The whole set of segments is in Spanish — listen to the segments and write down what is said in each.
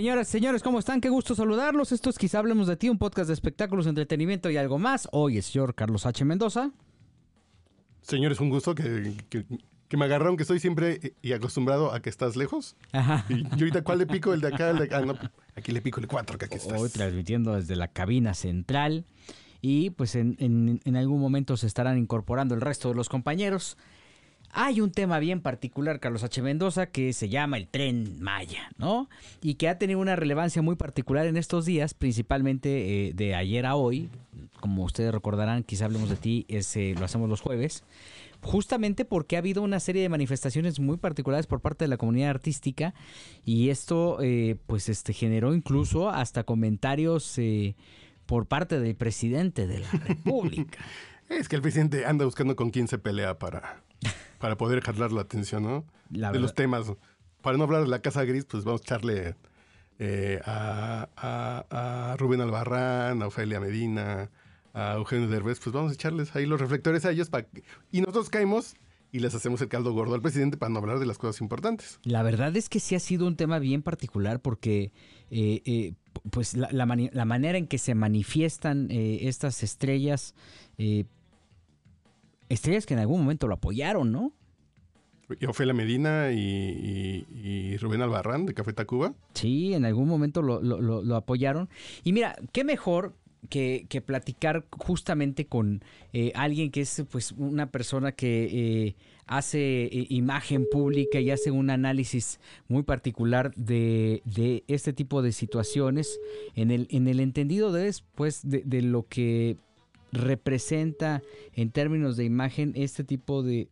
Señoras, señores, ¿cómo están? Qué gusto saludarlos. Esto es Quizá Hablemos de Ti, un podcast de espectáculos, entretenimiento y algo más. Hoy es señor Carlos H. Mendoza. Señores, un gusto que, que, que me agarraron, que estoy siempre y acostumbrado a que estás lejos. Ajá. Y, y ahorita, ¿cuál le pico? El de acá, el de acá. Ah, no, aquí le pico el cuatro, que aquí estás. Hoy transmitiendo desde la cabina central. Y pues en, en- en algún momento se estarán incorporando el resto de los compañeros. Hay un tema bien particular, Carlos H. Mendoza, que se llama el tren Maya, ¿no? Y que ha tenido una relevancia muy particular en estos días, principalmente eh, de ayer a hoy. Como ustedes recordarán, quizá hablemos de ti, es, eh, lo hacemos los jueves. Justamente porque ha habido una serie de manifestaciones muy particulares por parte de la comunidad artística y esto eh, pues este generó incluso hasta comentarios por parte del presidente de la República. Es que el presidente anda buscando con quién se pelea para, para poder jalar la atención, ¿no? La de verdad. los temas. Para no hablar de la Casa Gris, pues vamos a echarle eh, a, a- a Rubén Albarrán, a Ofelia Medina, a Eugenio Derbez, pues vamos a echarles ahí los reflectores a ellos para que- y nosotros caemos y les hacemos el caldo gordo al presidente para no hablar de las cosas importantes. La verdad es que sí ha sido un tema bien particular porque eh, eh, pues la, la la manera en que se manifiestan eh, estas estrellas, estrellas que en algún momento lo apoyaron, ¿no? Ofelia Medina y, y- y Rubén Albarrán de Café Tacuba. Sí, en algún momento lo, lo- lo- lo apoyaron. Y mira, qué mejor que, que platicar justamente con eh, alguien que es pues una persona que eh, hace eh, imagen pública y hace un análisis muy particular de, de este tipo de situaciones en el, en el entendido de, pues, de, de lo que representa en términos de imagen este tipo de,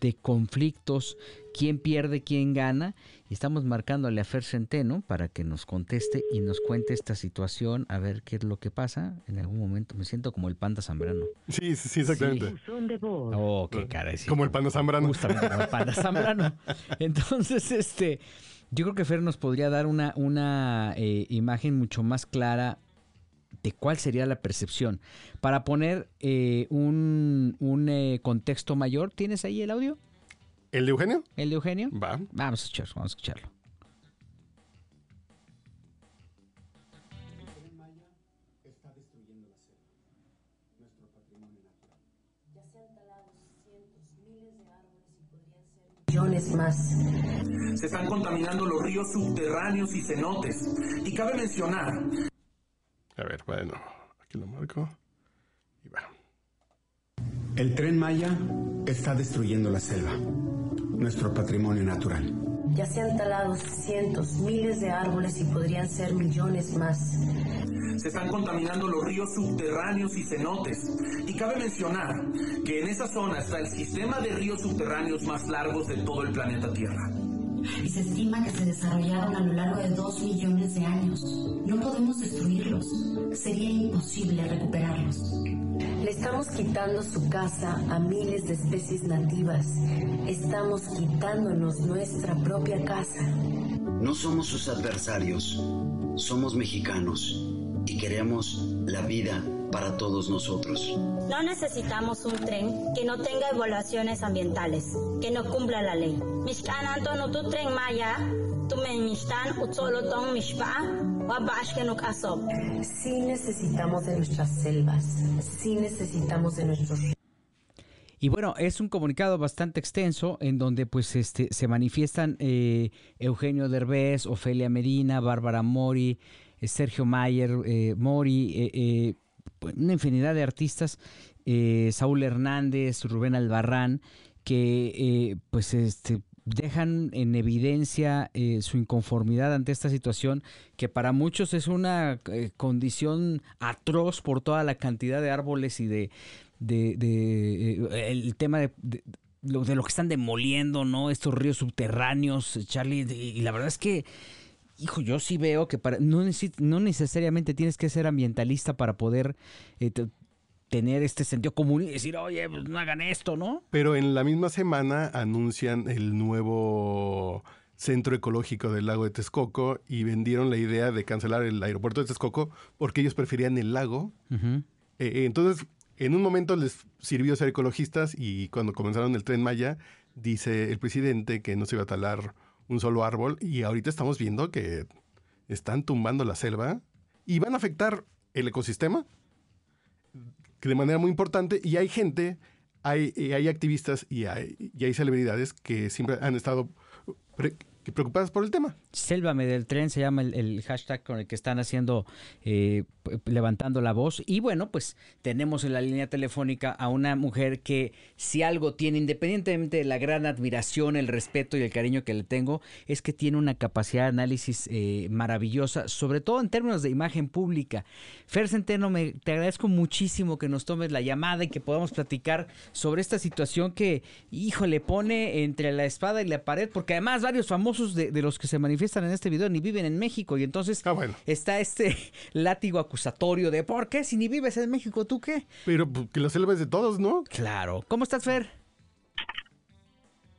de conflictos, quién pierde, quién gana. Y estamos marcándole a Fer Centeno para que nos conteste y nos cuente esta situación, a ver qué es lo que pasa. En algún momento me siento como el panda zambrano. Sí, sí, sí, exactamente. Voz. Oh, qué cara. sí. Como el panda zambrano. Justamente como el panda zambrano. Entonces, este, yo creo que Fer nos podría dar una, una eh, imagen mucho más clara de cuál sería la percepción. Para poner eh, un, un eh, contexto mayor, ¿tienes ahí el audio? ¿El de Eugenio? ¿El de Eugenio? Va. Vamos a escucharlo, vamos a escucharlo. millones más. Se están contaminando los ríos subterráneos y cenotes. Y cabe mencionar A ver, bueno, aquí lo marco. Y va. El tren Maya está destruyendo la selva, nuestro patrimonio natural. Ya se han talado cientos, miles de árboles y podrían ser millones más. se están contaminando los ríos subterráneos y cenotes. Y cabe mencionar que en esa zona está el sistema de ríos subterráneos más largos de todo el planeta Tierra. Y se estima que se desarrollaron a lo largo de dos millones de años. No podemos destruirlos. Sería imposible recuperarlos. Le estamos quitando su casa a miles de especies nativas. Estamos quitándonos nuestra propia casa. No somos sus adversarios, somos mexicanos y queremos la vida para todos nosotros. No necesitamos un tren que no tenga evaluaciones ambientales, que no cumpla la ley. Mishkan Anton tu tren maya, tu men mishtan utzolotong mishpa, wa bashkenuk asob. Sí necesitamos de nuestras selvas. Sí necesitamos de nuestros Y bueno, es un comunicado bastante extenso en donde pues este se manifiestan eh, Eugenio Derbez, Ofelia Medina, Bárbara Mori, eh, Sergio Mayer, eh, Mori, eh, una infinidad de artistas, eh, Saúl Hernández, Rubén Albarrán, que eh, pues este dejan en evidencia eh, su inconformidad ante esta situación que para muchos es una condición atroz por toda la cantidad de árboles y de, de, de, el tema de, de- de lo que están demoliendo, ¿no? Estos ríos subterráneos, Charlie, y, la verdad es que, hijo, yo sí veo que para, no, no necesariamente tienes que ser ambientalista para poder eh, tener este sentido común y decir, oye, pues no hagan esto, ¿no? Pero en la misma semana anuncian el nuevo centro ecológico del lago de Texcoco y vendieron la idea de cancelar el aeropuerto de Texcoco porque ellos preferían el lago. Eh, entonces, en un momento les sirvió ser ecologistas y cuando comenzaron el tren Maya, dice el presidente que no se iba a talar un solo árbol y ahorita estamos viendo que están tumbando la selva y van a afectar el ecosistema de manera muy importante y hay gente, hay, hay activistas y hay, y hay celebridades que siempre han estado preocupadas por el tema. Sélvame del tren se llama el, hashtag con el que están haciendo, eh, levantando la voz. Y bueno, pues tenemos en la línea telefónica a una mujer que si algo tiene, independientemente de la gran admiración, el respeto y el cariño que le tengo, es que tiene una capacidad de análisis eh, maravillosa, sobre todo en términos de imagen pública. Fer Centeno, me, te agradezco muchísimo que nos tomes la llamada y que podamos platicar sobre esta situación que, hijo, le pone entre la espada y la pared, porque además varios famosos de, de los que se manifiestan en este video ni viven en México. Y entonces ah, está este látigo acusatorio de ¿por qué? Si ni vives en México, ¿tú qué? Pero pues, que la selva es de todos, ¿no? Claro. ¿Cómo estás, Fer?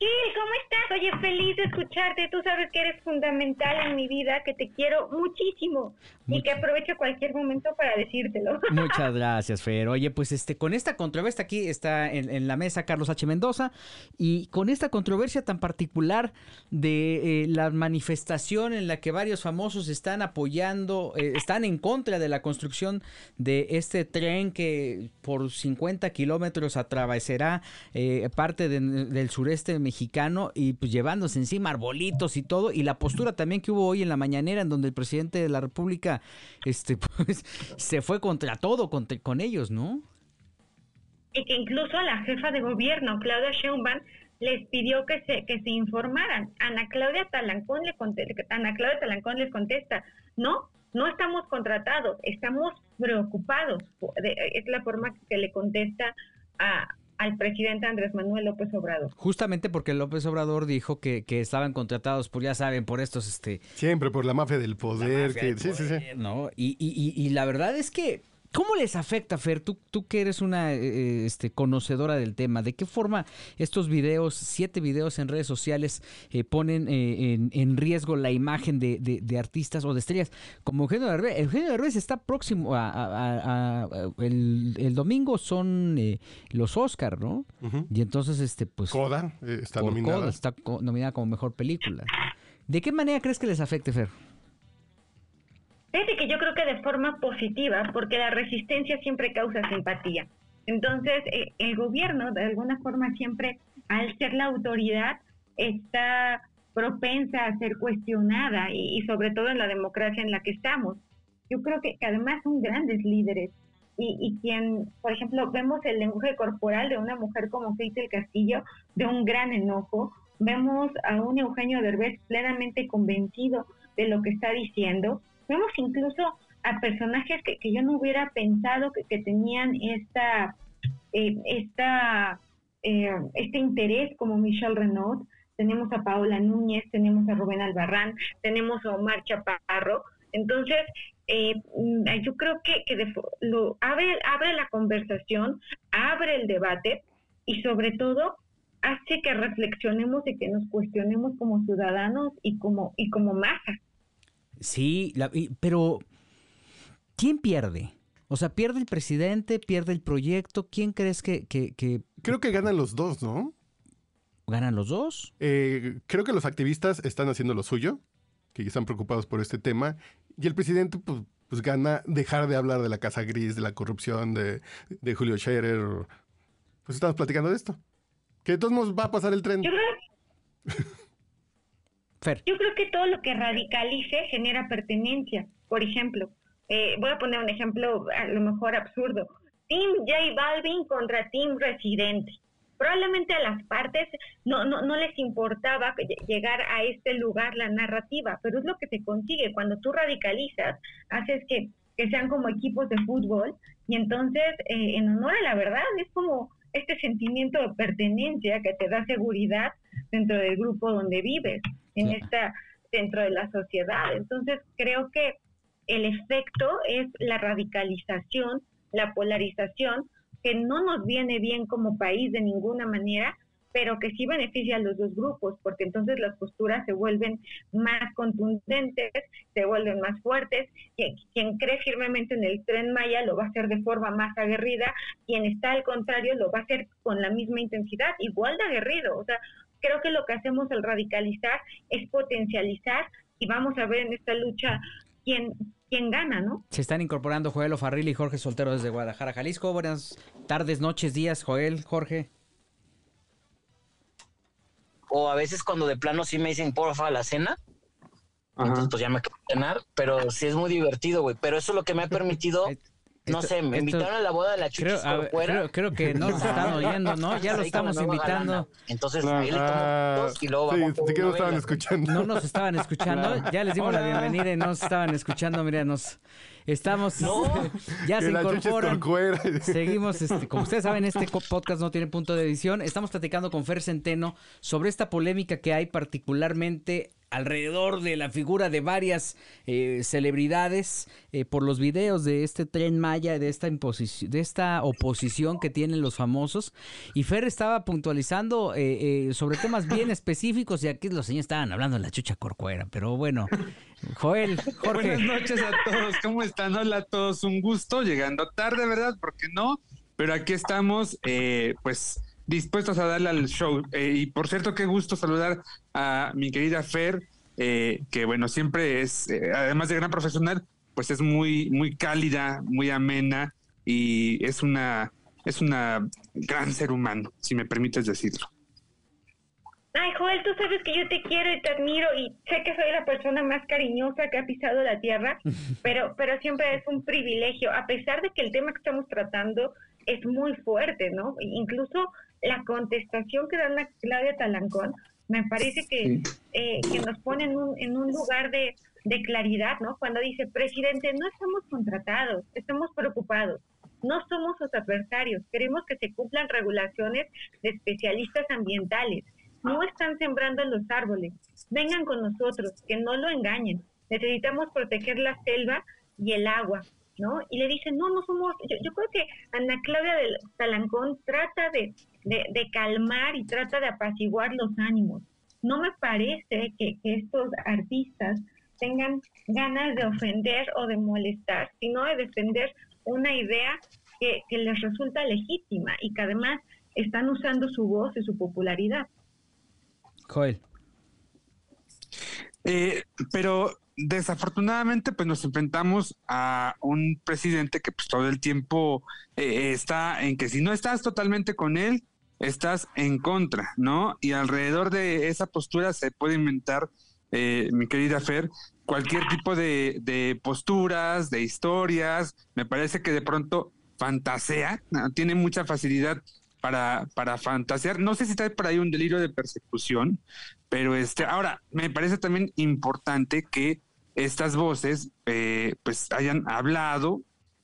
Sí, ¿cómo estás? Oye, feliz de escucharte. Tú sabes que eres fundamental en mi vida, que te quiero muchísimo y que aprovecho cualquier momento para decírtelo. Muchas gracias, Fer. Oye, pues este, con esta controversia aquí está en, la mesa Carlos H. Mendoza y con esta controversia tan particular de eh, la manifestación en la que varios famosos están apoyando, eh, están en contra de la construcción de este tren que por 50 kilómetros atravesará eh, parte del sureste mexicano y pues llevándose encima arbolitos y todo y la postura también que hubo hoy en la mañanera en donde el presidente de la República este, pues, se fue contra todo con, con ellos, ¿no? Y que incluso la jefa de gobierno, Claudia Sheinbaum, les pidió que se, que se informaran. Ana Claudia Talancón le Ana Claudia Talancón les contesta, no, no estamos contratados, estamos preocupados. Es la forma que le contesta a, al presidente Andrés Manuel López Obrador. Justamente porque López Obrador dijo que, que estaban contratados, por ya saben, por estos... este Siempre, por la mafia del poder. que, sí, sí, sí. ¿no? Y, y, y, la verdad es que ¿Cómo les afecta, Fer? Tú, tú que eres una eh, eh, este, conocedora del tema, ¿de qué forma estos videos, siete videos en redes sociales, eh, ponen en, riesgo la imagen de, de, artistas o de estrellas? Como Eugenio Derbez. Eugenio Derbez está próximo a... el, domingo son los Oscar, ¿no? Y entonces, este, pues... Coda está nominada. está nominada como mejor película. ¿De qué manera crees que les afecte, Fer? Fíjate que yo creo que de forma positiva, porque la resistencia siempre causa simpatía. Entonces, eh, el gobierno, de alguna forma, siempre, al ser la autoridad, está propensa a ser cuestionada y, sobre todo en la democracia en la que estamos. Yo creo que, además son grandes líderes y, y, quien, por ejemplo, vemos el lenguaje corporal de una mujer como Keita el Castillo, de un gran enojo, vemos a un Eugenio Derbez plenamente convencido de lo que está diciendo, Vemos incluso a personajes que, que yo no hubiera pensado que, que tenían esta, eh, esta, eh, este interés como Michelle Renaud. Tenemos a Paola Núñez, tenemos a Rubén Albarrán, tenemos a Omar Chaparro. Entonces, eh, mm, yo creo que, que lo, abre, abre la conversación, abre el debate y sobre todo hace que reflexionemos y que nos cuestionemos como ciudadanos y como, y como masa. Sí, pero ¿quién pierde? O sea, ¿pierde el presidente? ¿Pierde el proyecto? ¿Quién crees que, que, Creo que ganan los dos, ¿no? ¿Ganan los dos? Eh, creo que los activistas están haciendo lo suyo, que están preocupados por este tema, y el presidente, pues, pues gana dejar de hablar de la Casa Gris, de la corrupción, de, de Julio Scherer. Pues estamos platicando de esto. Que de todos modos va a pasar el tren. Yo creo que todo lo que radicalice genera pertenencia. Por ejemplo, eh, voy a poner un ejemplo a lo mejor absurdo. Team J Balvin contra Team Residente. Probablemente a las partes no, no, no les importaba llegar a este lugar la narrativa, pero es lo que se consigue. Cuando tú radicalizas, haces que, que sean como equipos de fútbol y entonces, eh, en honor a la verdad, es como este sentimiento de pertenencia que te da seguridad dentro del grupo donde vives, en esta dentro de la sociedad. Entonces, creo que el efecto es la radicalización, la polarización, que no nos viene bien como país de ninguna manera, pero que sí beneficia a los dos grupos, porque entonces las posturas se vuelven más contundentes, se vuelven más fuertes. Quien, quien, cree firmemente en el tren Maya lo va a hacer de forma más aguerrida, quien está al contrario lo va a hacer con la misma intensidad, igual de aguerrido. O sea, creo que lo que hacemos al radicalizar es potencializar y vamos a ver en esta lucha quién, quién gana, ¿no? Se están incorporando Joel Ofarril y Jorge Soltero desde Guadalajara, Jalisco. Buenas tardes, noches, días, Joel, Jorge o a veces cuando de plano sí me dicen porfa la cena, entonces pues ya me quedo cenar, pero sí es muy divertido, güey. Pero eso es lo que me ha permitido no sé, me invitaron a la boda de la Chuchis creo, creo, creo, que no nos están oyendo, ¿no? Ya lo estamos invitando. Entonces, ahí le tomo y luego vamos sí, que no estaban escuchando. No nos estaban escuchando. Ya les dimos la bienvenida y no nos estaban escuchando. Mira, nos estamos... ya se incorporan. Seguimos, este, como ustedes saben, este podcast no tiene punto de edición. Estamos platicando con Fer Centeno sobre esta polémica que hay particularmente alrededor de la figura de varias eh, celebridades eh, por los videos de este tren Maya, de esta imposición, de esta oposición que tienen los famosos. Y Fer estaba puntualizando eh, sobre temas bien específicos y aquí los señores estaban hablando de la chucha corcuera, pero bueno. Joel, Jorge. Buenas noches a todos, ¿cómo están? Hola a todos, un gusto, llegando tarde, ¿verdad? Porque no, pero aquí estamos, pues dispuestos a darle al show. Eh, y por cierto, qué gusto saludar a mi querida Fer, eh, que bueno, siempre es, eh, además de gran profesional, pues es muy, muy cálida, muy amena y es una, es una gran ser humano, si me permites decirlo. Ay, Joel, tú sabes que yo te quiero y te admiro y sé que soy la persona más cariñosa que ha pisado la tierra, pero, pero siempre es un privilegio, a pesar de que el tema que estamos tratando es muy fuerte, ¿no? Incluso la contestación que da la Claudia Talancón me parece que, eh, que nos pone en un, en un lugar de, de claridad, ¿no? Cuando dice, presidente, no estamos contratados, estamos preocupados, no somos sus adversarios, queremos que se cumplan regulaciones de especialistas ambientales, no están sembrando los árboles, vengan con nosotros, que no lo engañen, necesitamos proteger la selva y el agua, ¿no? Y le dicen, no, no somos, yo, creo que Ana Claudia del Talancón trata de, de, calmar y trata de apaciguar los ánimos. No me parece que, estos artistas tengan ganas de ofender o de molestar, sino de defender una idea que, que les resulta legítima y que además están usando su voz y su popularidad. Joel. Eh, pero desafortunadamente pues nos enfrentamos a un presidente que pues todo el tiempo eh, está en que si no estás totalmente con él, estás en contra, ¿no? Y alrededor de esa postura se puede inventar, eh, mi querida Fer, cualquier tipo de, de, posturas, de historias. Me parece que de pronto fantasea, tiene mucha facilidad para, para fantasear. No sé si está por ahí un delirio de persecución, pero este, ahora, me parece también importante que estas voces eh, pues hayan hablado,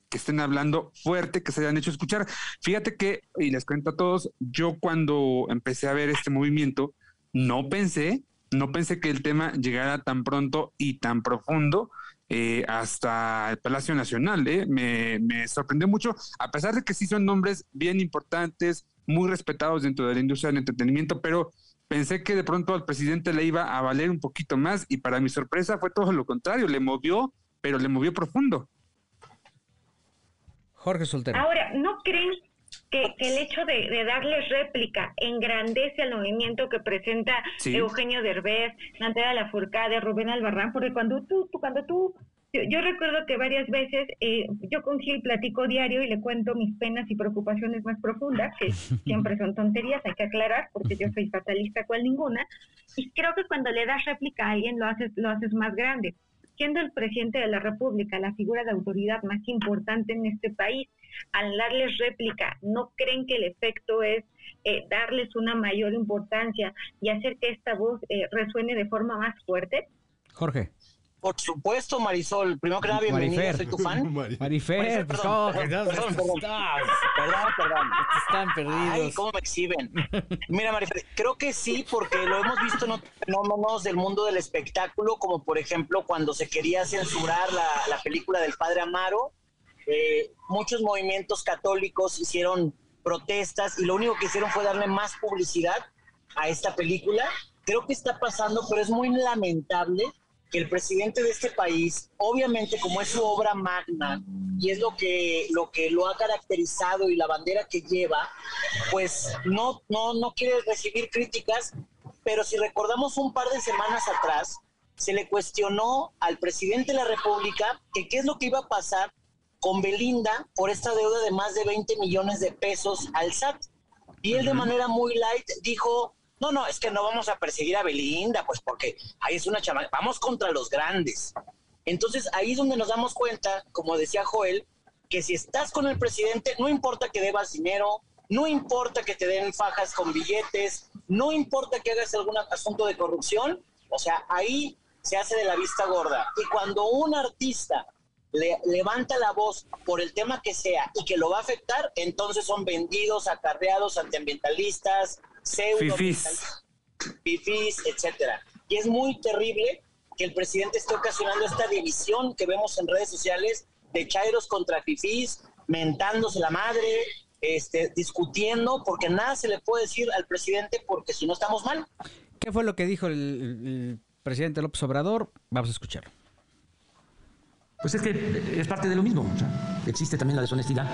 que estén hablando fuerte, que se hayan hecho escuchar. Fíjate que, y les cuento a todos, yo cuando empecé a ver este movimiento, no pensé, no pensé que el tema llegara tan pronto y tan profundo eh, hasta el Palacio Nacional. ¿eh? Me, me, sorprendió mucho, a pesar de que sí son nombres bien importantes, muy respetados dentro de la industria del entretenimiento, pero pensé que de pronto al presidente le iba a valer un poquito más y para mi sorpresa fue todo lo contrario, le movió, pero le movió profundo. Jorge Soltero. Ahora, ¿no creen que, el hecho de, de, darles réplica engrandece al movimiento que presenta Eugenio Derbez, Nantera Lafourcade, Rubén Albarrán? Porque cuando tú, tú cuando tú yo, recuerdo que varias veces eh, yo con Gil platico diario y le cuento mis penas y preocupaciones más profundas, que siempre son tonterías, hay que aclarar, porque yo soy fatalista cual ninguna, y creo que cuando le das réplica a alguien lo haces, lo haces más grande. Siendo el presidente de la República la figura de autoridad más importante en este país, al darles réplica, ¿no creen que el efecto es eh, darles una mayor importancia y hacer que esta voz eh, resuene de forma más fuerte? Jorge. Por supuesto, Marisol. Primero que nada, bienvenida, soy tu fan. Marifer, pues, perdón, perdón, perdón, perdón, perdón, Están perdidos. Ay, cómo me exhiben. Mira, Marifer, creo que sí, porque lo hemos visto en otros fenómenos del mundo del espectáculo, como por ejemplo cuando se quería censurar la, la película del Padre Amaro. Eh, muchos movimientos católicos hicieron protestas y lo único que hicieron fue darle más publicidad a esta película. Creo que está pasando, pero es muy lamentable que el presidente de este país, obviamente como es su obra magna y es lo que lo que lo ha caracterizado y la bandera que lleva, pues no no no quiere recibir críticas, pero si recordamos un par de semanas atrás se le cuestionó al presidente de la República que qué es lo que iba a pasar con Belinda por esta deuda de más de 20 millones de pesos al SAT. Y él de manera muy light dijo, no, no, es que no vamos a perseguir a Belinda, pues porque ahí es una chamaca, vamos contra los grandes. Entonces ahí es donde nos damos cuenta, como decía Joel, que si estás con el presidente, no importa que debas dinero, no importa que te den fajas con billetes, no importa que hagas algún asunto de corrupción, o sea, ahí se hace de la vista gorda. Y cuando un artista le, levanta la voz por el tema que sea y que lo va a afectar, entonces son vendidos, acarreados, antiambientalistas, pseudo fifís, etcétera. Y es muy terrible que el presidente esté ocasionando esta división que vemos en redes sociales de chairos contra fifís, mentándose la madre, este, discutiendo, porque nada se le puede decir al presidente porque si no estamos mal. ¿Qué fue lo que dijo el, el presidente López Obrador? Vamos a escucharlo. Pues es que es parte de lo mismo. existe también la deshonestidad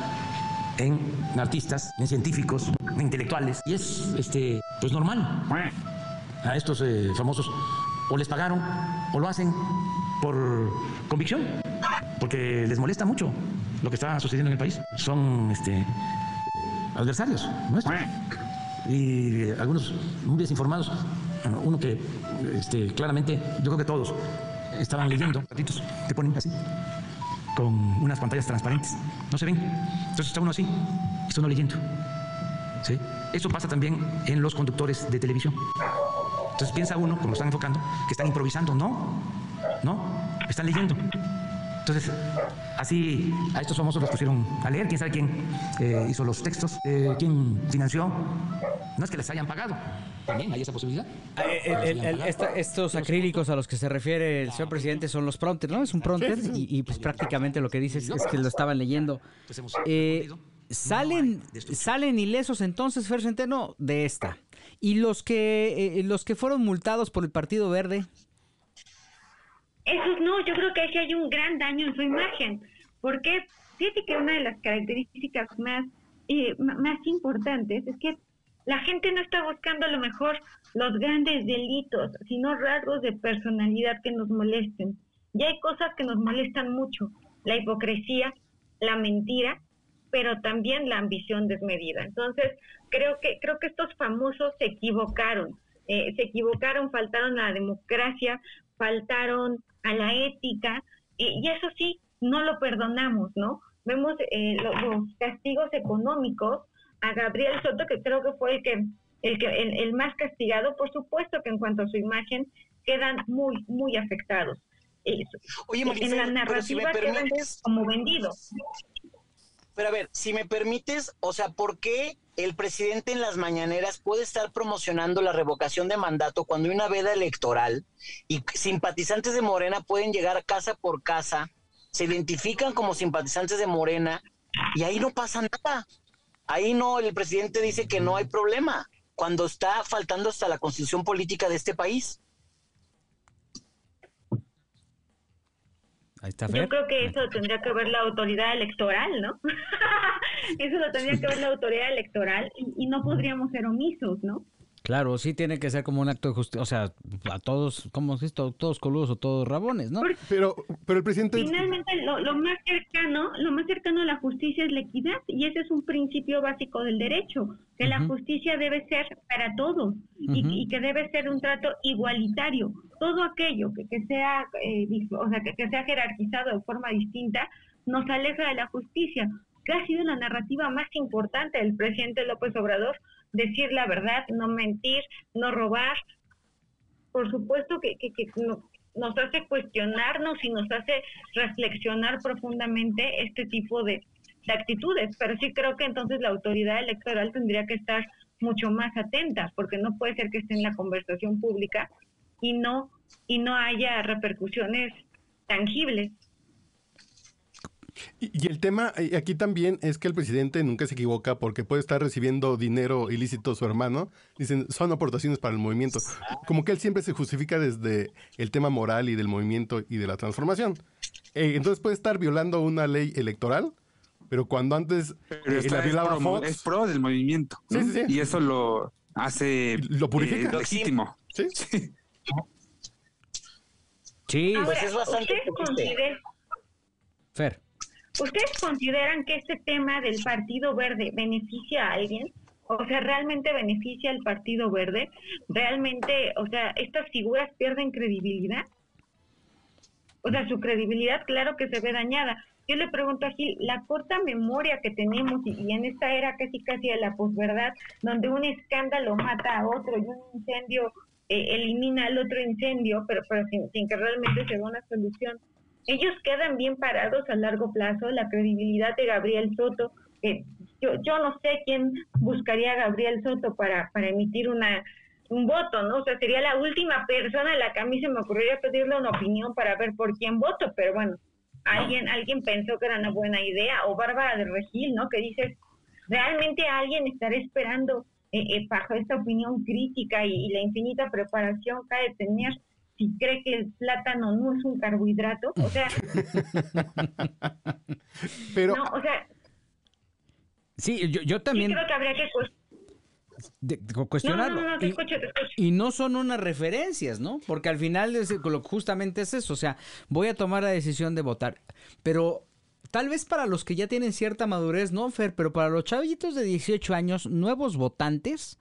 en artistas, en científicos, en intelectuales. Y es este, pues normal. A estos eh, famosos o les pagaron o lo hacen por convicción, porque les molesta mucho lo que está sucediendo en el país. Son este, adversarios nuestros. Y algunos muy desinformados. Uno que este, claramente, yo creo que todos estaban leyendo, ratitos, te ponen así, con unas pantallas transparentes. No se ven. Entonces está uno así, está uno leyendo. ¿Sí? Eso pasa también en los conductores de televisión. Entonces piensa uno, como lo están enfocando, que están improvisando. No, no, están leyendo. Entonces, así a estos famosos los pusieron a leer. ¿Quién sabe quién eh, hizo los textos? Eh, ¿Quién financió? No es que les hayan pagado. También hay esa posibilidad. Ah, eh, estos acrílicos a los que se refiere el señor presidente son los prompters, ¿no? Es un prompter y, pues prácticamente lo que dice es, que lo estaban leyendo. Pues salen, salen ilesos entonces, Fer Centeno, de esta. Y los que, los que fueron multados por el Partido Verde. Esos no, yo creo que ahí hay un gran daño en su imagen, porque fíjate que una de las características más, eh, más importantes es que la gente no está buscando a lo mejor los grandes delitos, sino rasgos de personalidad que nos molesten. Y hay cosas que nos molestan mucho, la hipocresía, la mentira, pero también la ambición desmedida. Entonces, creo que, creo que estos famosos se equivocaron, eh, se equivocaron, faltaron a la democracia, faltaron a la ética, y eso sí, no lo perdonamos, ¿no? Vemos eh, los, castigos económicos a Gabriel Soto, que creo que fue el que el, que, el, más castigado, por supuesto que en cuanto a su imagen quedan muy, muy afectados. Oye, en la narrativa si quedan como vendidos. Pero a ver, si me permites, o sea, ¿por qué el presidente en las mañaneras puede estar promocionando la revocación de mandato cuando hay una veda electoral y simpatizantes de Morena pueden llegar casa por casa, se identifican como simpatizantes de Morena y ahí no pasa nada. Ahí no, el presidente dice que no hay problema cuando está faltando hasta la constitución política de este país. Yo creo que eso tendría que ver la autoridad electoral, ¿no? eso lo tendría que ver la autoridad electoral y, no podríamos ser omisos, ¿no? Claro, sí tiene que ser como un acto de justicia, o sea, a todos, como es esto? Todos coludos o todos rabones, ¿no? pero, pero el presidente... Finalmente, lo, lo, más cercano, lo más cercano a la justicia es la equidad, y ese es un principio básico del derecho, que la justicia debe ser para todos, y, que debe ser un trato igualitario. Todo aquello que, que sea, eh, o sea, que, que sea jerarquizado de forma distinta, nos aleja de la justicia, que ha sido la narrativa más importante del presidente López Obrador, decir la verdad, no mentir, no robar. Por supuesto que, nos hace cuestionarnos y nos hace reflexionar profundamente este tipo de, de actitudes. Pero sí creo que entonces la autoridad electoral tendría que estar mucho más atenta, porque no puede ser que esté en la conversación pública y no y no haya repercusiones tangibles. Y, el tema aquí también es que el presidente nunca se equivoca porque puede estar recibiendo dinero ilícito su hermano. Dicen, son aportaciones para el movimiento. Como que él siempre se justifica desde el tema moral y del movimiento y de la transformación. Eh, entonces puede estar violando una ley electoral, pero cuando antes eh, la es, pro, del movimiento. Y eso lo hace lo purifica. Eh, legítimo. Sí. Sí. pues es bastante Fer. ¿Ustedes consideran que este tema del Partido Verde beneficia a alguien? O sea, ¿realmente beneficia al Partido Verde? ¿Realmente, o sea, estas figuras pierden credibilidad? O sea, su credibilidad, claro que se ve dañada. Yo le pregunto a Gil, la corta memoria que tenemos y, en esta era casi casi de la posverdad, donde un escándalo mata a otro y un incendio eh, elimina al otro incendio, pero, pero sin, sin que realmente se dé una solución, ellos quedan bien parados a largo plazo. La credibilidad de Gabriel Soto, yo, yo no sé quién buscaría a Gabriel Soto para, para emitir una un voto, ¿no? O sea, sería la última persona a la que a mí se me ocurriría pedirle una opinión para ver por quién voto, pero bueno, alguien alguien pensó que era una buena idea, o Bárbara de Regil, ¿no? Que dices, ¿realmente alguien estará esperando eh, eh, bajo esta opinión crítica y, y, la infinita preparación que ha de tener si cree que el plátano no es un carbohidrato, o sea... Pero... No, o sea... Sí, yo, yo también... Sí creo que habría que de, cuestionarlo. No, no, no, te y, escucho, te escucho. y, no son unas referencias, ¿no? Porque al final es, justamente es eso, o sea, voy a tomar la decisión de votar, pero tal vez para los que ya tienen cierta madurez, no, Fer, pero para los chavitos de 18 años, nuevos votantes,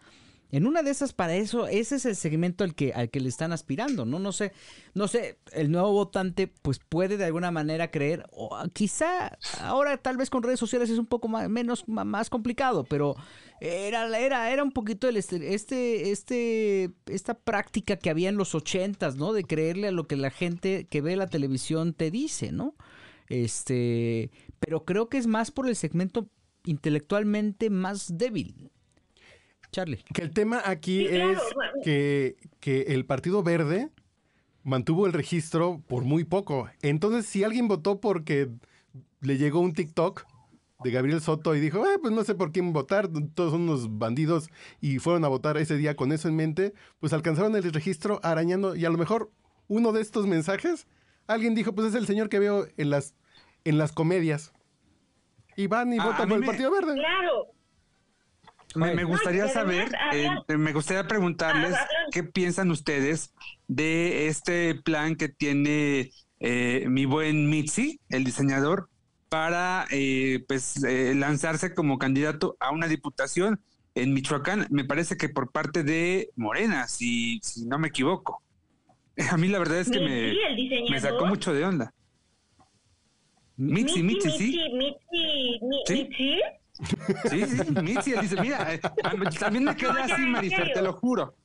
en una de esas, para eso, ese es el segmento al que, al que le están aspirando, ¿no? No sé, no sé, el nuevo votante pues puede de alguna manera creer, o quizá ahora tal vez con redes sociales es un poco más, menos, más complicado, pero era, era, era un poquito el este, este, este, esta práctica que había en los ochentas, ¿no? De creerle a lo que la gente que ve la televisión te dice, ¿no? Este, pero creo que es más por el segmento intelectualmente más débil. Charlie. Que el tema aquí es que, que el Partido Verde mantuvo el registro por muy poco. Entonces, si alguien votó porque le llegó un TikTok de Gabriel Soto y dijo, ah, pues no sé por quién votar, todos son unos bandidos y fueron a votar ese día con eso en mente, pues alcanzaron el registro arañando y a lo mejor uno de estos mensajes, alguien dijo, pues es el señor que veo en las, en las comedias. Y van y votan por el Partido Verde. Claro, me, gustaría saber, eh, me gustaría preguntarles qué piensan ustedes de este plan que tiene eh, mi buen Mitzi, el diseñador, para eh, pues lanzarse como candidato a una diputación en Michoacán. Me parece que por parte de Morena, si, si no me equivoco. A mí la verdad es que me, me sacó mucho de onda. Mitzi, Mitzi, ¿sí? Mitzi, Mitzi, Sí, sí, Mitzi dice, mira, eh, también me quedé así, Marifer, te lo juro.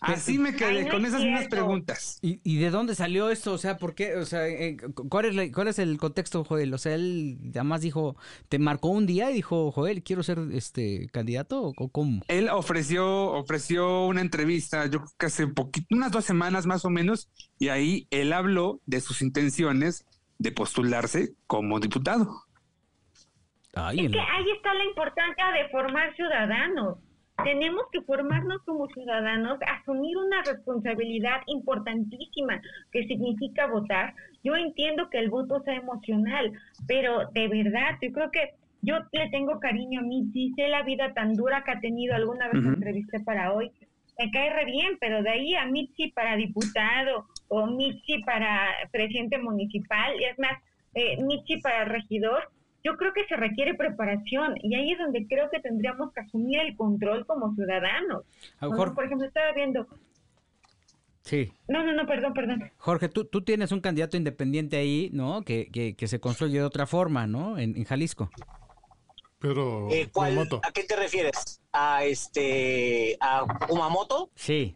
Así me quedé con esas mismas preguntas. ¿Y, ¿Y, de dónde salió esto? O sea, ¿por qué? O sea, eh, ¿cuál es, ¿cuál es el contexto, Joel? O sea, él además dijo, te marcó un día y dijo, Joel, quiero ser este candidato o cómo? Él ofreció, ofreció una entrevista, yo creo que hace poquito, unas dos semanas más o menos, y ahí él habló de sus intenciones de postularse como diputado es que ahí está la importancia de formar ciudadanos. Tenemos que formarnos como ciudadanos, asumir una responsabilidad importantísima que significa votar. Yo entiendo que el voto sea emocional, pero de verdad, yo creo que yo le tengo cariño a Mitzi, sé la vida tan dura que ha tenido, alguna vez me entrevisté para hoy, me cae re bien, pero de ahí a Mitzi para diputado o Mitzi para presidente municipal, y es más, eh, Mitzi para regidor, yo creo que se requiere preparación y ahí es donde creo que tendríamos que asumir el control como ciudadanos. por ejemplo, estaba viendo... Sí. No, no, no, perdón, perdón. Jorge, tú, tú tienes un candidato independiente ahí, ¿no? Que, que, se construye de otra forma, ¿no? En, Jalisco. Pero, eh, ¿A qué te refieres? ¿A este, a Kumamoto? Sí.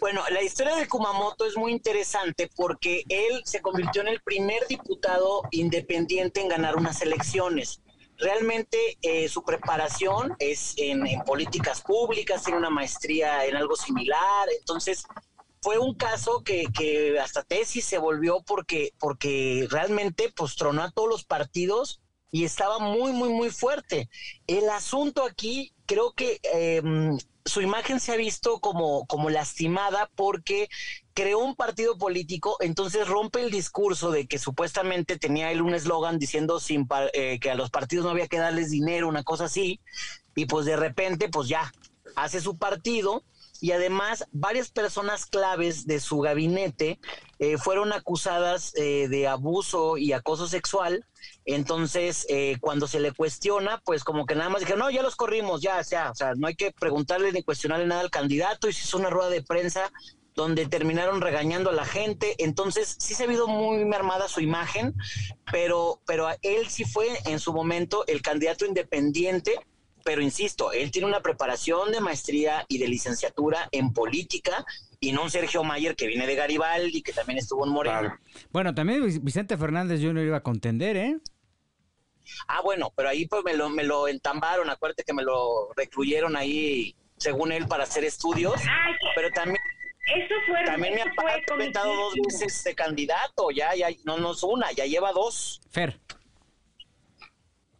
Bueno, la historia de Kumamoto es muy interesante porque él se convirtió en el primer diputado independiente en ganar unas elecciones. Realmente eh, su preparación es en, políticas públicas, tiene una maestría en algo similar, entonces fue un caso que, que hasta tesis se volvió porque, porque realmente pues tronó a todos los partidos y estaba muy, muy, muy fuerte. El asunto aquí, creo que em, su imagen se ha visto como, como lastimada porque creó un partido político, entonces rompe el discurso de que supuestamente tenía él un eslogan diciendo sin eh, que a los partidos no había que darles dinero, una cosa así, y pues de repente, pues ya, hace su partido y además varias personas claves de su gabinete eh, fueron acusadas eh, de abuso y acoso sexual. Entonces, eh, cuando se le cuestiona, pues como que nada más dijeron, no, ya los corrimos, ya, ya, o sea, no hay que preguntarle ni cuestionarle nada al candidato y se hizo una rueda de prensa donde terminaron regañando a la gente. Entonces, sí se ha visto muy armada su imagen, pero, pero él sí fue en su momento el candidato independiente pero insisto, él tiene una preparación de maestría y de licenciatura en política y no un Sergio Mayer que viene de Garibaldi, que también estuvo en Moreno. Bueno, también Vicente Fernández Jr. iba a contender, ¿eh? Ah, bueno, pero ahí pues me lo, me lo entambaron, acuérdate que me lo recluyeron ahí, según él, para hacer estudios, pero también... Eso fue, también me ha comentado dos veces de candidato, ya, ya, no, no es una, ya lleva dos. Fer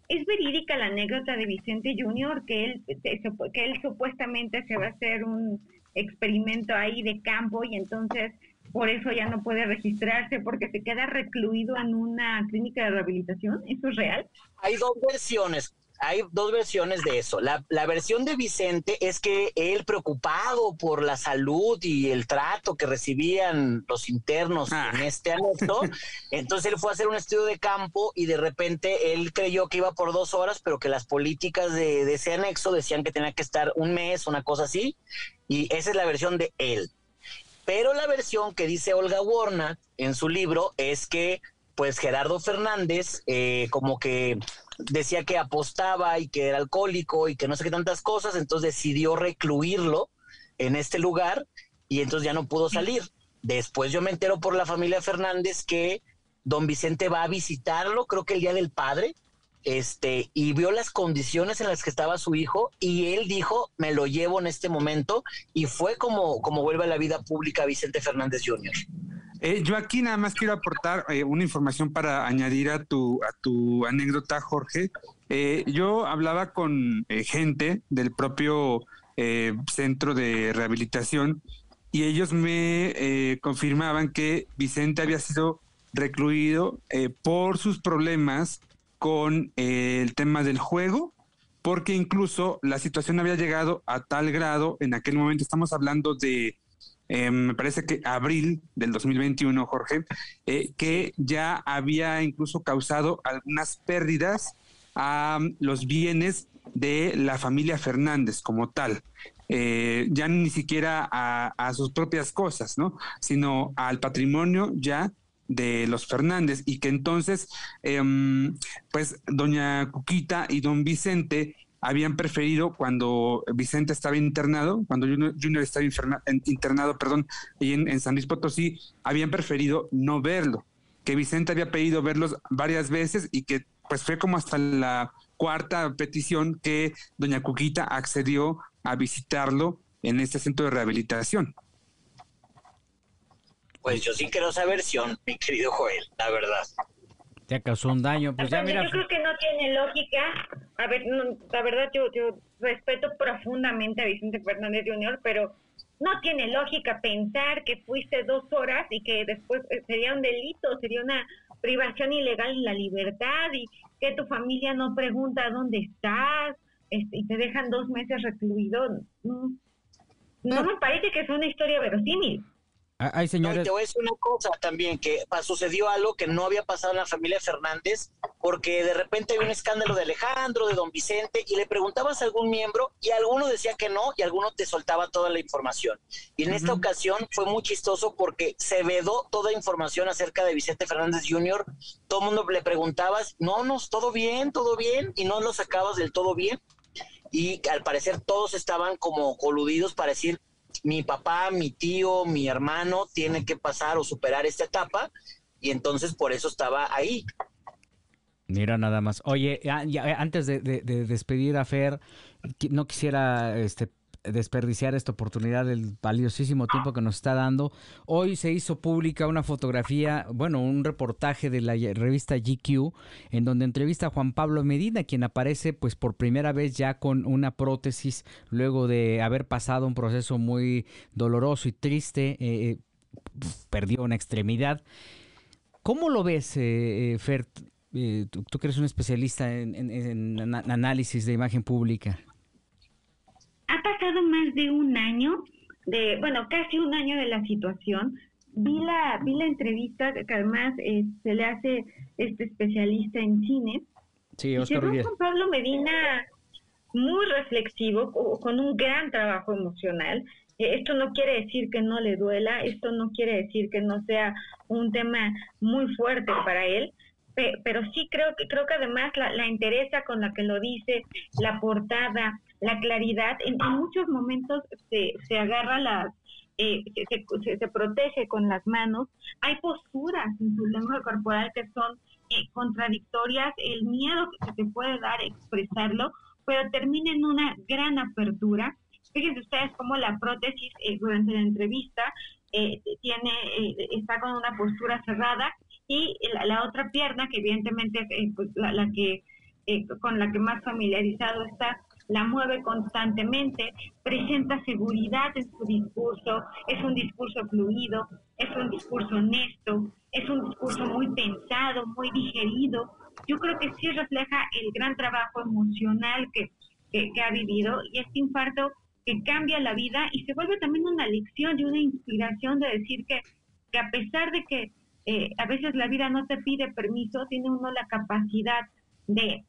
es verídica la anécdota de Vicente Junior que él que él supuestamente se va a hacer un experimento ahí de campo y entonces por eso ya no puede registrarse porque se queda recluido en una clínica de rehabilitación. ¿Eso es real? Hay dos versiones hay dos versiones de eso. La, versión de Vicente es que él preocupado por la salud y el trato que recibían los internos ah. en este anexo, entonces él fue a hacer un estudio de campo y de repente él creyó que iba por dos horas, pero que las políticas de, de ese anexo decían que tenía que estar un mes, una cosa así, y esa es la versión de él. Pero la versión que dice Olga Warner en su libro es que pues Gerardo Fernández eh, como que decía que apostaba y que era alcohólico y que no sé qué tantas cosas, entonces decidió recluirlo en este lugar y entonces ya no pudo salir. Después yo me entero por la familia Fernández que don Vicente va a visitarlo, creo que el día del padre, este, y vio las condiciones en las que estaba su hijo y él dijo, me lo llevo en este momento y fue como, como vuelve a la vida pública Vicente Fernández Jr. Eh, yo aquí nada más quiero aportar eh, una información para añadir a tu, a tu anécdota, Jorge. Eh, yo hablaba con gente del propio centro de rehabilitación y ellos me confirmaban que Vicente había sido recluido por sus problemas con el tema del juego, porque incluso la situación había llegado a tal grado, en aquel momento estamos hablando de eh, me parece que abril del 2021, Jorge, eh, que ya había incluso causado algunas pérdidas a um, los bienes de la familia Fernández como tal. Eh, ya ni siquiera a, sus propias cosas, ¿no? Sino al patrimonio ya de los Fernández y que entonces, em, pues, doña Cuquita y don Vicente habían preferido cuando Vicente estaba internado, cuando Junior, estaba internado, perdón, en, en San Luis Potosí, habían preferido no verlo, que Vicente había pedido verlos varias veces y que pues fue como hasta la cuarta petición que doña Cuquita accedió a visitarlo en este centro de rehabilitación. Pues yo sí quiero esa versión, mi querido Joel, la verdad te causó un daño. Pues ya mira. Yo creo que no tiene lógica. A ver, la verdad yo, yo respeto profundamente a Vicente Fernández Jr., pero no tiene lógica pensar que fuiste dos horas y que después eh, sería un delito, sería una privación ilegal en la libertad y que tu familia no pregunta dónde estás este, y te dejan dos meses recluido. No, no me parece que es una historia verosímil. Hay señores... te voy a decir una cosa también, que sucedió algo que no había pasado en la familia Fernández, porque de repente había un escándalo de Alejandro, de don Vicente, y le preguntabas a algún miembro, y alguno decía que no, y alguno te soltaba toda la información. Y en esta ocasión fue muy chistoso porque se vedó toda información acerca de Vicente Fernández Jr. Todo el mundo le preguntabas, no, no, todo bien, todo bien, y no lo sacabas del todo bien. Y al parecer todos estaban como coludidos para decir, mi papá, mi tío, mi hermano tiene que pasar o superar esta etapa y entonces por eso estaba ahí. Mira nada más. Oye, antes de, despedir a Fer, no quisiera este, desperdiciar esta oportunidad del valiosísimo tiempo que nos está dando. Hoy se hizo pública una fotografía, bueno, un reportaje de la revista GQ, en donde entrevista a Juan Pablo Medina, quien aparece pues por primera vez ya con una prótesis luego de haber pasado un proceso muy doloroso y triste, eh, eh, perdió una extremidad. ¿Cómo lo ves, eh, Fer? tú, que eres un especialista en análisis de imagen pública ha pasado más de un año, de, bueno, casi un año de la situación. Vi la, vi la entrevista que además eh, se le hace este especialista en cine. Sí, Oscar y con Pablo Medina muy reflexivo, con un gran trabajo emocional. Eh, esto no quiere decir que no le duela, esto no quiere decir que no sea un tema muy fuerte para él, pero sí creo que creo que además la, la interesa con la que lo dice, la portada, la claridad, en, muchos momentos se, se agarra las, eh, se, se, protege con las manos, hay posturas en su lengua corporal que son eh, contradictorias, el miedo que se te puede dar expresarlo, pero termina en una gran apertura. Fíjense ustedes cómo la prótesis eh, durante la entrevista tiene está con una postura cerrada y la, otra pierna, que evidentemente es pues, la, la, que con la que más familiarizado está, la mueve constantemente, presenta seguridad en su discurso, es un discurso fluido, es un discurso honesto, es un discurso muy pensado, muy digerido. Yo creo que sí refleja el gran trabajo emocional que, ha vivido y este infarto que cambia la vida y se vuelve también una lección y una inspiración de decir que, que a pesar de que eh, a veces la vida no te pide permiso, tiene uno la capacidad de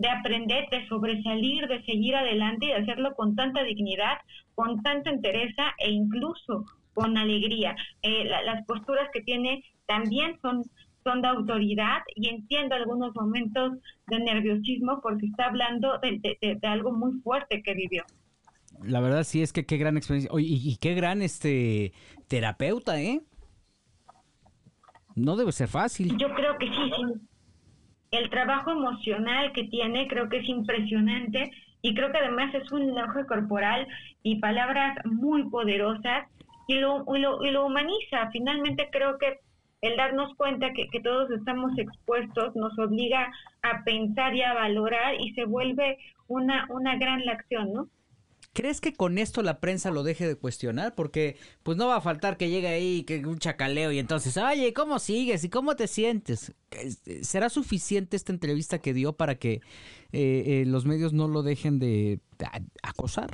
de aprender, de sobresalir, de seguir adelante y de hacerlo con tanta dignidad, con tanta entereza e incluso con alegría. Eh, las posturas que tiene también son, son de autoridad y entiendo algunos momentos de nerviosismo porque está hablando de, algo muy fuerte que vivió. La verdad sí es que qué gran experiencia. y, y qué gran este terapeuta, ¿eh? No debe ser fácil. Yo creo que sí, sí el trabajo emocional que tiene creo que es impresionante y creo que además es un lenguaje corporal y palabras muy poderosas y lo, y lo, humaniza. Finalmente creo que el darnos cuenta que, que, todos estamos expuestos nos obliga a pensar y a valorar y se vuelve una, una gran lección, ¿no? ¿Crees que con esto la prensa lo deje de cuestionar? Porque pues no va a faltar que llegue ahí que un chacaleo y entonces, oye, ¿cómo sigues y cómo te sientes? ¿Será suficiente esta entrevista que dio para que eh, eh, los medios no lo dejen de, acosar?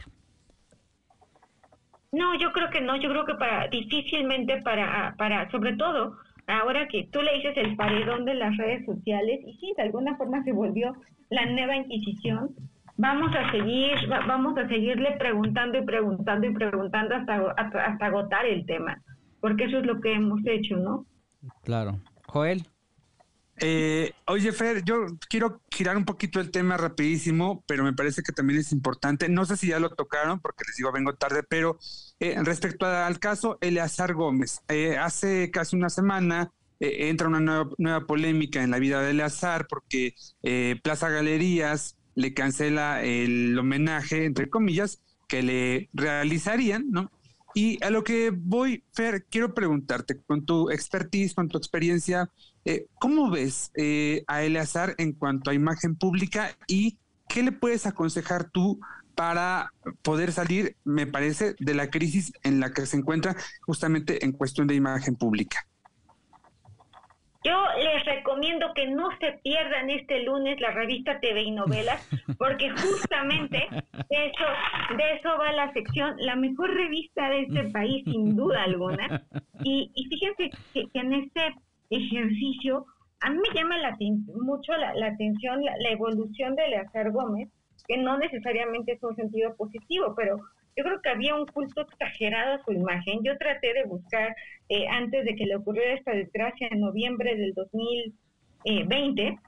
No, yo creo que no, yo creo que para difícilmente para, para sobre todo ahora que tú le dices el paredón de las redes sociales y sí, de alguna forma se volvió la nueva Inquisición, vamos a seguir, vamos a seguirle preguntando y preguntando y preguntando hasta, hasta, agotar el tema, porque eso es lo que hemos hecho, ¿no? Claro. Joel. Eh, oye, Fer, yo quiero girar un poquito el tema rapidísimo, pero me parece que también es importante. No sé si ya lo tocaron, porque les digo, vengo tarde, pero eh, respecto al caso Eleazar Gómez, eh, hace casi una semana entra una nueva, nueva, polémica en la vida de Eleazar, porque Plaza Galerías le cancela el homenaje, entre comillas, que le realizarían, ¿no? Y a lo que voy, Fer, quiero preguntarte, con tu expertise, con tu experiencia, eh, ¿cómo ves eh, a Eleazar en cuanto a imagen pública y qué le puedes aconsejar tú para poder salir, me parece, de la crisis en la que se encuentra justamente en cuestión de imagen pública? Yo les recomiendo que no se pierdan este lunes la revista TV y Novelas, porque justamente de eso, de eso va la sección, la mejor revista de este país, sin duda alguna. Y, fíjense que, en este ejercicio, a mí me llama la, mucho la, atención la, la, evolución de Leazar Gómez, que no necesariamente es un sentido positivo, pero yo creo que había un culto exagerado a su imagen. Yo traté de buscar, eh, antes de que le ocurriera esta desgracia en noviembre del 2020,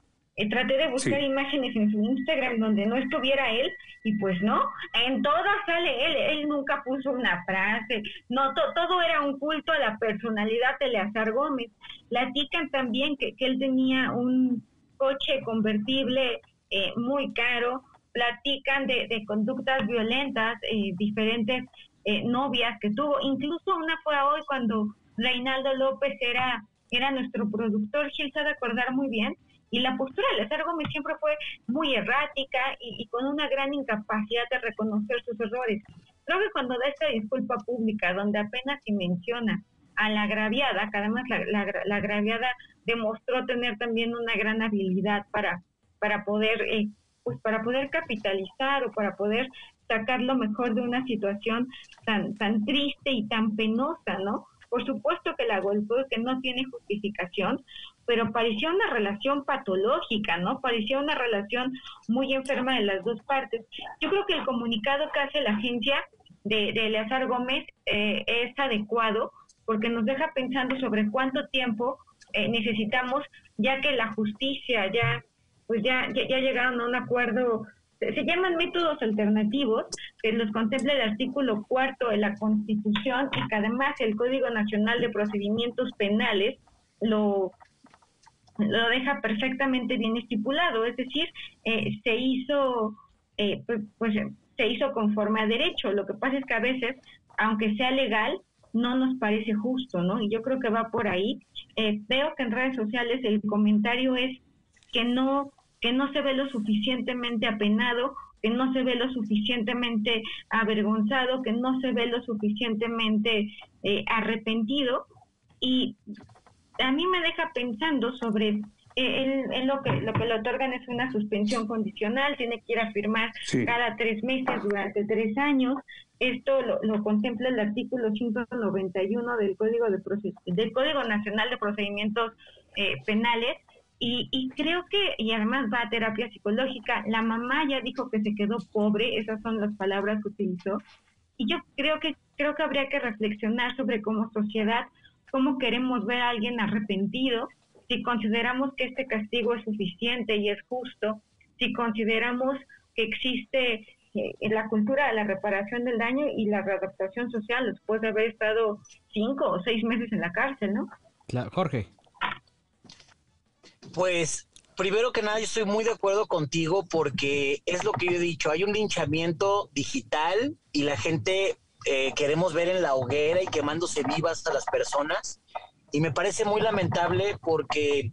Eh, traté de buscar imágenes en su Instagram donde no estuviera él y pues no, en todas sale él, él nunca puso una frase, no, todo era un culto a la personalidad de Eleazar Gómez. Platican también que, que él tenía un coche convertible eh, muy caro, platican de, de conductas violentas, eh, diferentes eh, novias que tuvo, incluso una fue hoy cuando Reinaldo López era, era nuestro productor, Gil se de acordar muy bien, y la postura de Lázaro Gómez siempre fue muy errática y, con una gran incapacidad de reconocer sus errores. Creo que cuando da esta disculpa pública, donde apenas se menciona a la agraviada, que además la, la, agraviada demostró tener también una gran habilidad para, para poder eh, pues para poder capitalizar o para poder sacar lo mejor de una situación tan tan triste y tan penosa, ¿no? Por supuesto que la golpeó, que no tiene justificación, pero parecía una relación patológica, ¿no? Parecía una relación muy enferma de las dos partes. Yo creo que el comunicado que hace la agencia de, de Eleazar Gómez eh, es adecuado porque nos deja pensando sobre cuánto tiempo eh, necesitamos, ya que la justicia ya, pues ya, ya, llegaron a un acuerdo se llaman métodos alternativos, que los contempla el artículo cuarto de la Constitución y que además el Código Nacional de Procedimientos Penales lo, lo deja perfectamente bien estipulado, es decir, eh, se hizo, eh, pues, pues, se hizo conforme a derecho. Lo que pasa es que a veces, aunque sea legal, no nos parece justo, ¿no? Y yo creo que va por ahí. Eh, veo que en redes sociales el comentario es que no que no se ve lo suficientemente apenado, que no se ve lo suficientemente avergonzado, que no se ve lo suficientemente arrepentido. Y a mí me deja pensando sobre eh, él, lo que lo que le otorgan es una suspensión condicional, tiene que ir a firmar cada tres meses durante tres años. Esto lo, contempla el artículo 191 del Código de del Código Nacional de Procedimientos eh, Penales y, y creo que y además va a terapia psicológica. La mamá ya dijo que se quedó pobre, esas son las palabras que utilizó. Y yo creo que creo que habría que reflexionar sobre cómo sociedad cómo queremos ver a alguien arrepentido, si consideramos que este castigo es suficiente y es justo, si consideramos que existe eh, la cultura de la reparación del daño y la readaptación social después de haber estado cinco o seis meses en la cárcel, ¿no? Claro, Jorge. Pues primero que nada, yo estoy muy de acuerdo contigo porque es lo que yo he dicho, hay un linchamiento digital y la gente eh, queremos ver en la hoguera y quemándose vivas a las personas. Y me parece muy lamentable porque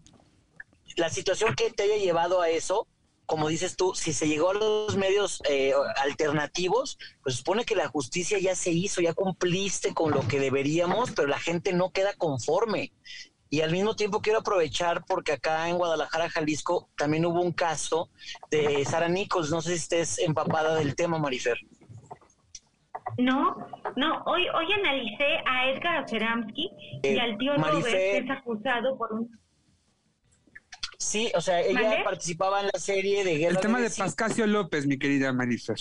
la situación que te haya llevado a eso, como dices tú, si se llegó a los medios eh, alternativos, pues supone que la justicia ya se hizo, ya cumpliste con lo que deberíamos, pero la gente no queda conforme. Y al mismo tiempo quiero aprovechar porque acá en Guadalajara, Jalisco, también hubo un caso de Sara Nichols. No sé si estés empapada del tema, Marifer. No, no, hoy hoy analicé a Edgar Oceramsky y eh, al tío Robert, que es acusado por un... Sí, o sea, ella participaba en la serie de Guerra El tema de, Pascasio López, mi querida Marifer.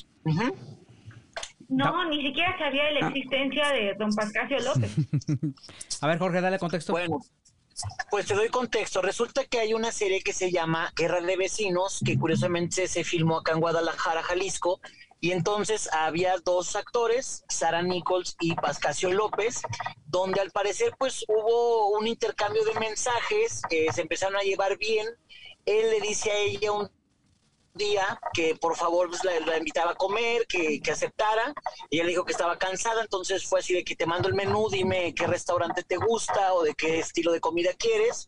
No, ni siquiera sabía de la ah. existencia de don Pascasio López. a ver, Jorge, dale contexto. Bueno, pues te doy contexto. Resulta que hay una serie que se llama Guerra de Vecinos, que curiosamente se filmó acá en Guadalajara, Jalisco, y entonces había dos actores, Sara Nichols y Pascasio López, donde al parecer pues hubo un intercambio de mensajes, que se empezaron a llevar bien. Él le dice a ella un día que por favor pues, la, invitaba a comer, que, que, aceptara. Y ella dijo que estaba cansada, entonces fue así de que te mando el menú, dime qué restaurante te gusta o de qué estilo de comida quieres.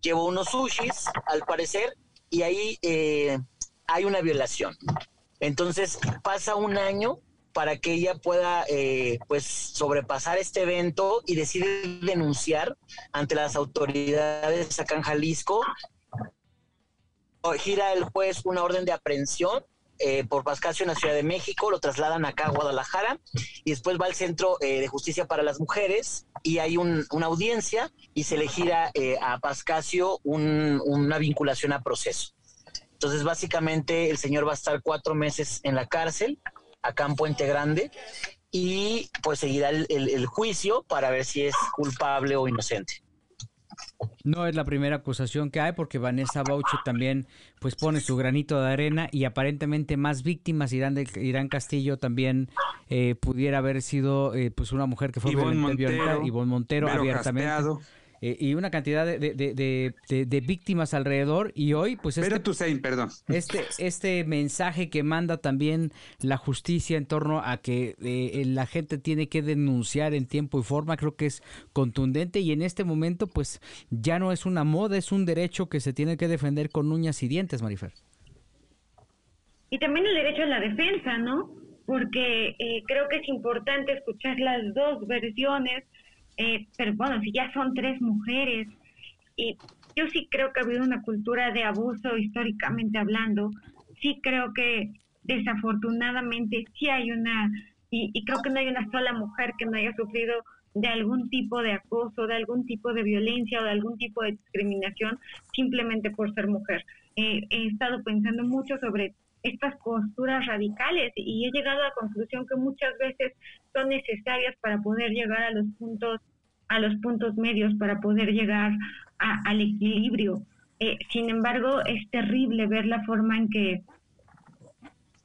Llevó unos sushis, al parecer, y ahí eh, hay una violación. Entonces pasa un año para que ella pueda eh, pues sobrepasar este evento y decide denunciar ante las autoridades acá en Jalisco. Gira el juez una orden de aprehensión eh, por Pascasio en la Ciudad de México, lo trasladan acá a Guadalajara y después va al Centro eh, de Justicia para las Mujeres y hay una audiencia y se le gira a Pascasio una vinculación a proceso. Entonces, básicamente, el señor va a estar cuatro meses en la cárcel, acá en Puente Grande, y pues seguirá el, juicio para ver si es culpable o inocente. No es la primera acusación que hay porque Vanessa Bauche también pues pone su granito de arena y aparentemente más víctimas Irán de Irán Castillo también eh, pudiera haber sido eh, pues una mujer que fue Ivonne violentada, Montero, Ivonne Montero abiertamente. Casteado. Eh, y una cantidad de, de- de- de- de- de víctimas alrededor y hoy pues Pero este, tú, Sein, perdón. este, este mensaje que manda también la justicia en torno a que eh, la gente tiene que denunciar en tiempo y forma, creo que es contundente y en este momento pues ya no es una moda, es un derecho que se tiene que defender con uñas y dientes, Marifer. Y también el derecho a la defensa, ¿no? Porque eh, creo que es importante escuchar las dos versiones, eh, pero bueno, si ya son tres mujeres, y yo sí creo que ha habido una cultura de abuso históricamente hablando, sí creo que desafortunadamente sí hay una, y, creo que no hay una sola mujer que no haya sufrido de algún tipo de acoso, de algún tipo de violencia o de algún tipo de discriminación simplemente por ser mujer. Eh, he estado pensando mucho sobre estas posturas radicales y he llegado a la conclusión que muchas veces son necesarias para poder llegar a los puntos a los puntos medios para poder llegar a- al equilibrio. Eh, sin embargo, es terrible ver la forma en que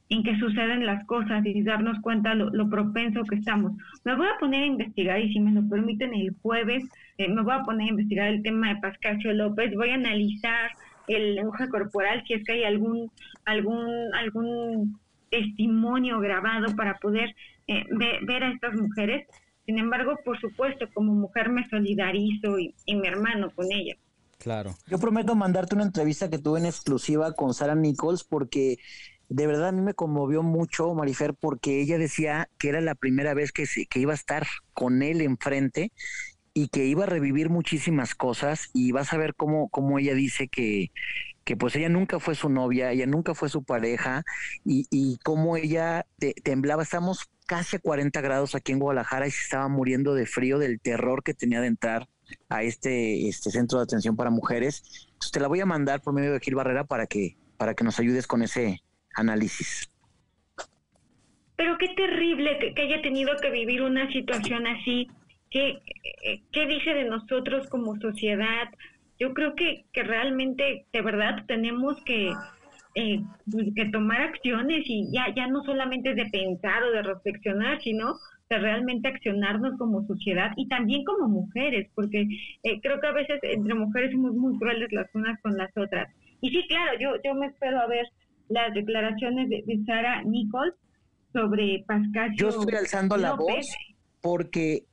en que suceden las cosas y darnos cuenta lo, propenso que estamos. Me voy a poner a investigar y si me lo permiten el jueves, eh, me voy a poner a investigar el tema de Pascasio López, voy a analizar el lenguaje corporal si es que hay algún algún algún testimonio grabado para poder eh, ve- ver a estas mujeres. Sin embargo, por supuesto, como mujer me solidarizo y, y me hermano con ellas. Claro. Yo prometo mandarte una entrevista que tuve en exclusiva con Sara Nichols porque de verdad a mí me conmovió mucho, Marifer, porque ella decía que era la primera vez que, se- que iba a estar con él enfrente y que iba a revivir muchísimas cosas y vas a ver cómo, cómo ella dice que, que pues ella nunca fue su novia, ella nunca fue su pareja y, y cómo ella te- temblaba, estamos casi a 40 grados aquí en Guadalajara y se estaba muriendo de frío del terror que tenía de entrar a este, este centro de atención para mujeres. Te la voy a mandar por medio de Gil Barrera para que, para que nos ayudes con ese análisis. Pero qué terrible que, que haya tenido que vivir una situación así. ¿Qué, eh, ¿Qué dice de nosotros como sociedad? Yo creo que, que realmente, de verdad, tenemos que, eh, pues, que tomar acciones y ya, ya no solamente de pensar o de reflexionar, sino de realmente accionarnos como sociedad y también como mujeres, porque eh, creo que a veces entre mujeres somos muy crueles las unas con las otras. Y sí, claro, yo, yo me espero a ver las declaraciones de, de Sara Nichols sobre Pascasio. Yo estoy alzando la voz porque,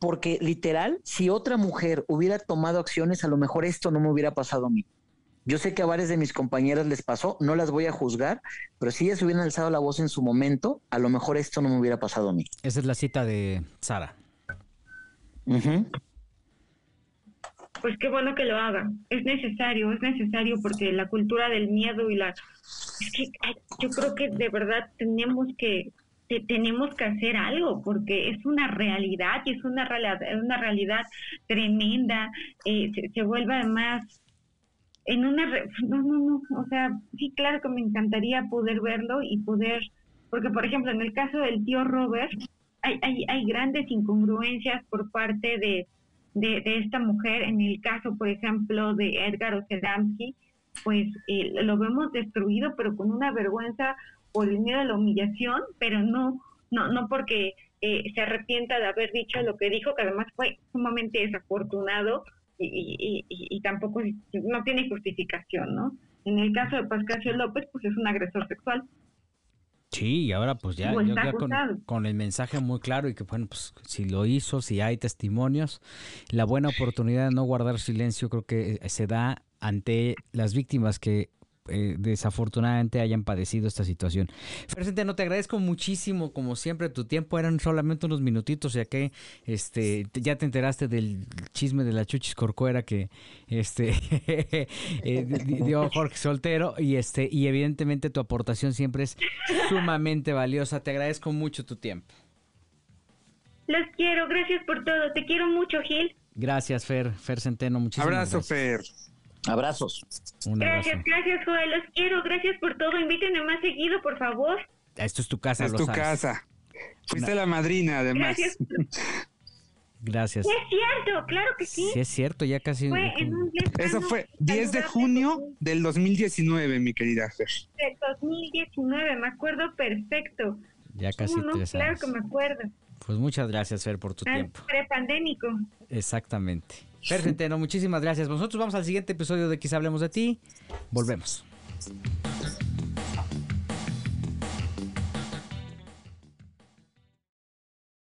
porque literal, si otra mujer hubiera tomado acciones, a lo mejor esto no me hubiera pasado a mí. Yo sé que a varias de mis compañeras les pasó, no las voy a juzgar, pero si ellas hubieran alzado la voz en su momento, a lo mejor esto no me hubiera pasado a mí. Esa es la cita de Sara. Pues qué bueno que lo haga. Es necesario, es necesario porque la cultura del miedo y la... Es que yo creo que de verdad tenemos que te- tenemos que hacer algo porque es una realidad y es una realidad, una realidad tremenda. eh, se, se vuelve además en una... re- No, no, no. O sea, sí, claro que me encantaría poder verlo y poder... Porque, por ejemplo, en el caso del tío Robert, hay, hay, hay grandes incongruencias por parte de, de, esta mujer. En el caso, por ejemplo, de Edgar Ocedamski, pues eh, lo vemos destruido, pero con una vergüenza por el miedo a la humillación, pero no, no, no porque eh, se arrepienta de haber dicho lo que dijo, que además fue sumamente desafortunado y, y, y, y tampoco no tiene justificación, ¿no? En el caso de Pascasio López, pues es un agresor sexual. Sí, y ahora pues ya, está ya con, con el mensaje muy claro y que bueno, pues si lo hizo, si hay testimonios, la buena oportunidad de no guardar silencio creo que eh, se da ante las víctimas que eh, desafortunadamente hayan padecido esta situación. Fer Centeno, te agradezco muchísimo, como siempre, tu tiempo eran solamente unos minutitos, ya que este te- ya te enteraste del chisme de la Chuchis Corcuera que este eh, di- dio Jorge Soltero y este y evidentemente tu aportación siempre es sumamente valiosa. Te agradezco mucho tu tiempo. Los quiero, gracias por todo. Te quiero mucho, Gil. Gracias, Fer, Fer Centeno, muchísimas Abrazo, gracias. Fer. Abrazos. Un abrazo. Gracias, gracias, Joel. Los quiero, gracias por todo. Invítenme más seguido, por favor. Esto es tu casa, Es lo tu sabes. casa. Fuiste la madrina, además. Gracias. Gracias. Sí, es cierto, claro que sí. Sí, es cierto, ya casi. Fue en un Eso fue 10 de junio del 2019, mi querida Fer. Del 2019, me acuerdo perfecto. Ya casi ¿Cómo no? tres Claro años. que me acuerdo. Pues muchas gracias, Fer, por tu Al tiempo. prepandémico. Exactamente. Fer Centeno, muchísimas gracias. Nosotros vamos al siguiente episodio de Quizá Hablemos de Ti. Volvemos.